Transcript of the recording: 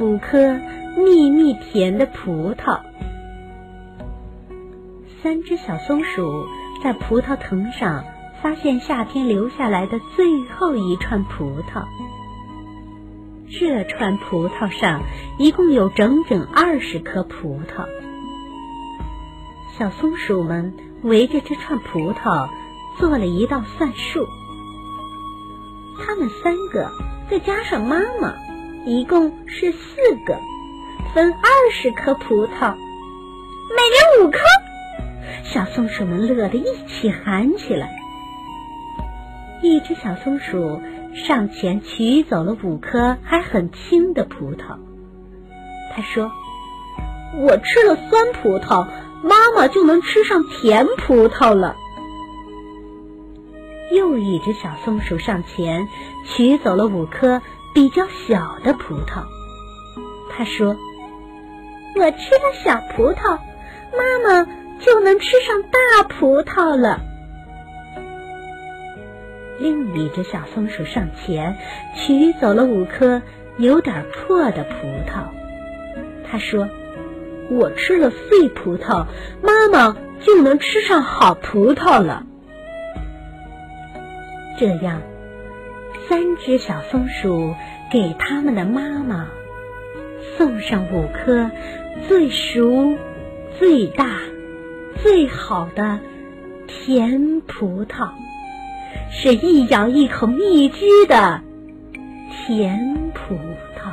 五颗蜜蜜甜的葡萄。三只小松鼠在葡萄藤上发现夏天留下来的最后一串葡萄。这串葡萄上一共有整整二十颗葡萄。小松鼠们围着这串葡萄做了一道算术，它们三个再加上妈妈，一共是四个，分二十颗葡萄，每人五颗。小松鼠们乐得一起喊起来。一只小松鼠上前取走了五颗还很轻的葡萄，他说：“我吃了酸葡萄，妈妈就能吃上甜葡萄了。”又一只小松鼠上前取走了五颗比较小的葡萄，他说：“我吃了小葡萄，妈妈。”就能吃上大葡萄了。另一只小松鼠上前取走了五颗有点破的葡萄，他说：“我吃了碎葡萄，妈妈就能吃上好葡萄了。”这样，三只小松鼠给他们的妈妈送上五颗最熟、最大。最好的甜葡萄，是一咬一口蜜汁的甜葡萄